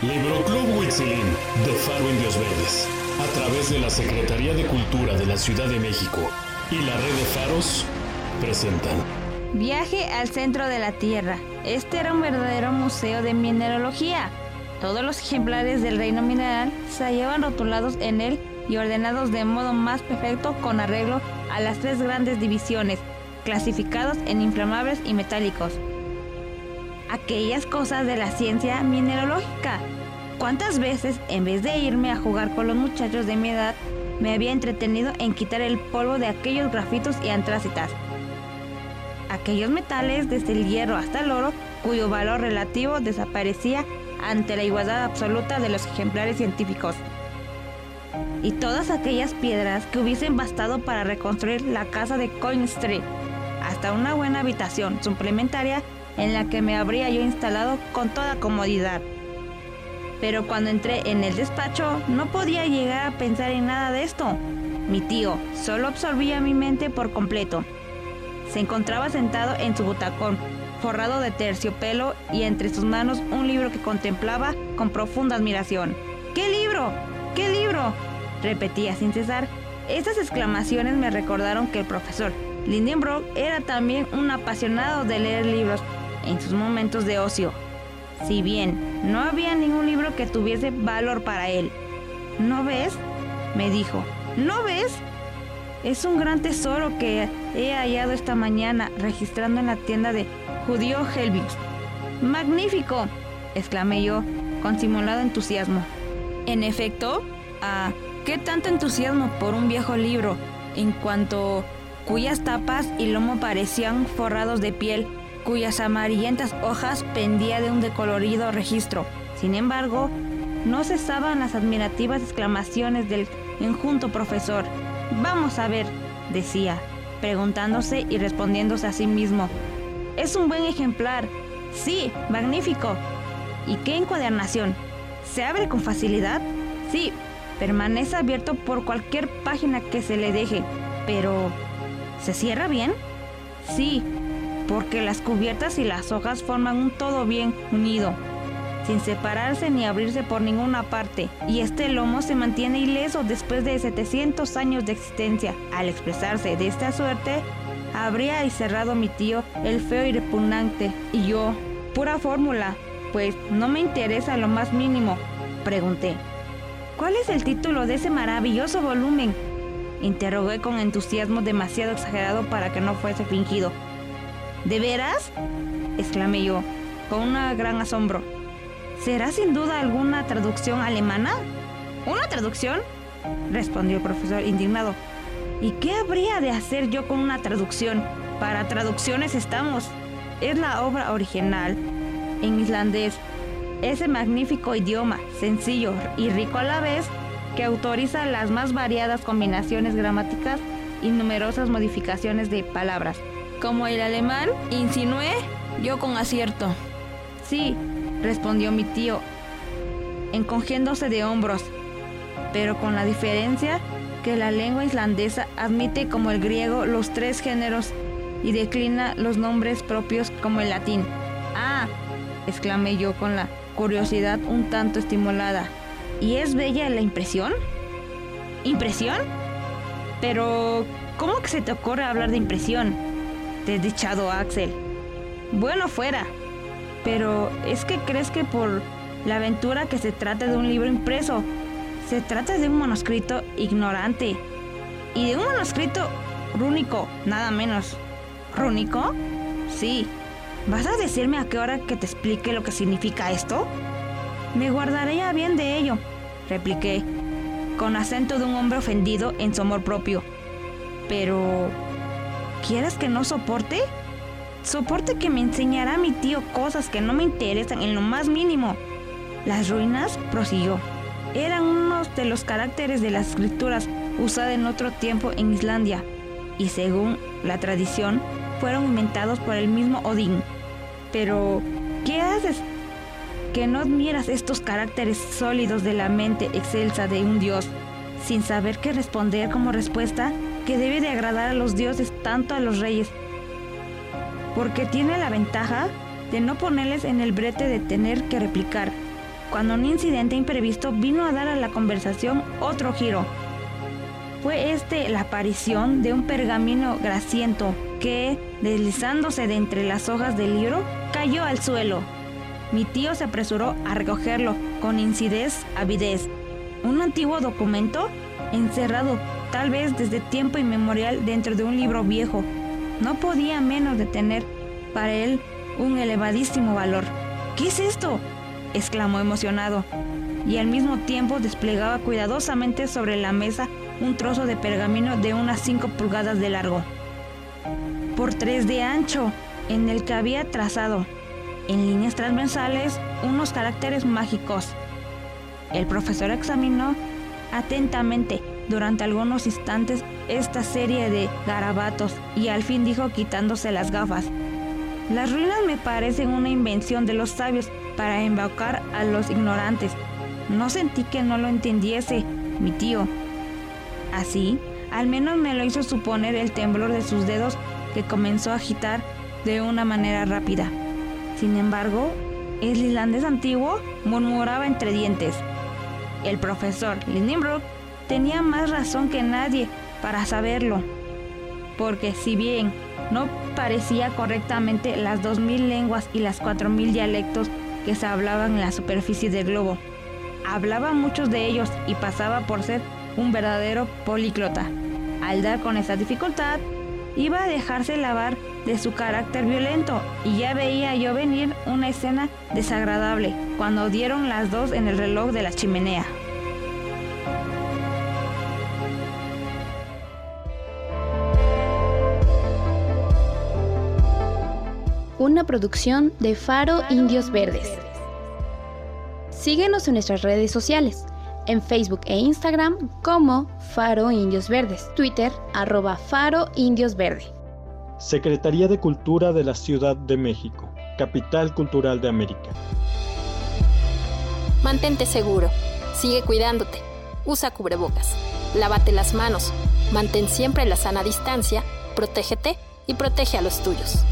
Libroclub Huitzilín de Faro Indios Verdes, a través de la Secretaría de Cultura de la Ciudad de México y la red de faros, presentan Viaje al centro de la Tierra. Este era un verdadero museo de mineralogía. Todos los ejemplares del reino mineral se hallaban rotulados en él y ordenados de modo más perfecto con arreglo a las tres grandes divisiones, clasificados en inflamables y metálicos. Aquellas cosas de la ciencia mineralógica. ¿Cuántas veces, en vez de irme a jugar con los muchachos de mi edad, me había entretenido en quitar el polvo de aquellos grafitos y antrácitas? Aquellos metales, desde el hierro hasta el oro, cuyo valor relativo desaparecía ante la igualdad absoluta de los ejemplares científicos. Y todas aquellas piedras que hubiesen bastado para reconstruir la casa de Coin Street, una buena habitación suplementaria en la que me habría yo instalado con toda comodidad. Pero cuando entré en el despacho no podía llegar a pensar en nada de esto. Mi tío solo absorbía mi mente por completo. Se encontraba sentado en su butacón, forrado de terciopelo y entre sus manos un libro que contemplaba con profunda admiración. ¿Qué libro? ¿Qué libro? repetía sin cesar. Estas exclamaciones me recordaron que el profesor Lindenbrock era también un apasionado de leer libros en sus momentos de ocio. Si bien no había ningún libro que tuviese valor para él. ¿No ves? me dijo. ¿No ves? Es un gran tesoro que he hallado esta mañana registrando en la tienda de Judío Helvius. ¡Magnífico! exclamé yo con simulado entusiasmo. En efecto, ¿a qué tanto entusiasmo por un viejo libro en cuanto cuyas tapas y lomo parecían forrados de piel, cuyas amarillentas hojas pendía de un decolorido registro? Sin embargo, no cesaban las admirativas exclamaciones del enjunto profesor. Vamos a ver, decía, preguntándose y respondiéndose a sí mismo. Es un buen ejemplar. Sí, magnífico. ¿Y qué encuadernación? ¿Se abre con facilidad? Sí, permanece abierto por cualquier página que se le deje. Pero, ¿se cierra bien? Sí, porque las cubiertas y las hojas forman un todo bien unido sin separarse ni abrirse por ninguna parte, y este lomo se mantiene ileso después de 700 años de existencia. Al expresarse de esta suerte, habría y cerrado mi tío el feo y repugnante, y yo, pura fórmula, pues no me interesa lo más mínimo, pregunté. ¿Cuál es el título de ese maravilloso volumen? Interrogué con entusiasmo demasiado exagerado para que no fuese fingido. ¿De veras? exclamé yo, con un gran asombro. ¿Será sin duda alguna traducción alemana? ¿Una traducción? respondió el profesor indignado. ¿Y qué habría de hacer yo con una traducción? Para traducciones estamos. Es la obra original, en islandés. Ese magnífico idioma, sencillo y rico a la vez, que autoriza las más variadas combinaciones gramáticas y numerosas modificaciones de palabras. Como el alemán, insinué yo con acierto. Sí, respondió mi tío, encogiéndose de hombros, pero con la diferencia que la lengua islandesa admite como el griego los tres géneros y declina los nombres propios como el latín. Ah, exclamé yo con la curiosidad un tanto estimulada. ¿Y es bella la impresión? ¿Impresión? Pero, ¿cómo que se te ocurre hablar de impresión? Desdichado Axel. Bueno, fuera, pero es que crees que por la aventura que se trata de un libro impreso, se trata de un manuscrito ignorante y de un manuscrito rúnico, nada menos. ¿Rúnico? Sí. ¿Vas a decirme a qué hora que te explique lo que significa esto? Me guardaré a bien de ello, repliqué, con acento de un hombre ofendido en su amor propio. Pero... ¿Quieres que no soporte? Soporte que me enseñará mi tío cosas que no me interesan en lo más mínimo. Las ruinas, prosiguió, eran unos de los caracteres de las escrituras usadas en otro tiempo en Islandia y según la tradición fueron inventados por el mismo Odín. Pero, ¿qué haces? Que no admiras estos caracteres sólidos de la mente excelsa de un dios, sin saber qué responder como respuesta que debe de agradar a los dioses tanto a los reyes porque tiene la ventaja de no ponerles en el brete de tener que replicar. cuando un incidente imprevisto vino a dar a la conversación otro giro. Fue este la aparición de un pergamino grasiento que, deslizándose de entre las hojas del libro, cayó al suelo. Mi tío se apresuró a recogerlo con incidez avidez. Un antiguo documento encerrado tal vez desde tiempo inmemorial dentro de un libro viejo. No podía menos de tener para él un elevadísimo valor. ¿Qué es esto? exclamó emocionado, y al mismo tiempo desplegaba cuidadosamente sobre la mesa un trozo de pergamino de unas 5 pulgadas de largo, por 3 de ancho, en el que había trazado, en líneas transversales, unos caracteres mágicos. El profesor examinó atentamente durante algunos instantes esta serie de garabatos y al fin dijo quitándose las gafas. Las ruinas me parecen una invención de los sabios para embaucar a los ignorantes. No sentí que no lo entendiese, mi tío. Así, al menos me lo hizo suponer el temblor de sus dedos que comenzó a agitar de una manera rápida. Sin embargo, el islandés antiguo murmuraba entre dientes. El profesor Lindenbrook tenía más razón que nadie para saberlo, porque si bien no parecía correctamente las 2.000 lenguas y las 4.000 dialectos que se hablaban en la superficie del globo, hablaba muchos de ellos y pasaba por ser un verdadero políglota. Al dar con esa dificultad, iba a dejarse lavar de su carácter violento y ya veía yo venir una escena desagradable cuando dieron las dos en el reloj de la chimenea. una producción de Faro Indios Verdes. Síguenos en nuestras redes sociales, en Facebook e Instagram como Faro Indios Verdes, Twitter arroba Faro Indios Verde. Secretaría de Cultura de la Ciudad de México, Capital Cultural de América. Mantente seguro, sigue cuidándote, usa cubrebocas, lávate las manos, mantén siempre la sana distancia, protégete y protege a los tuyos.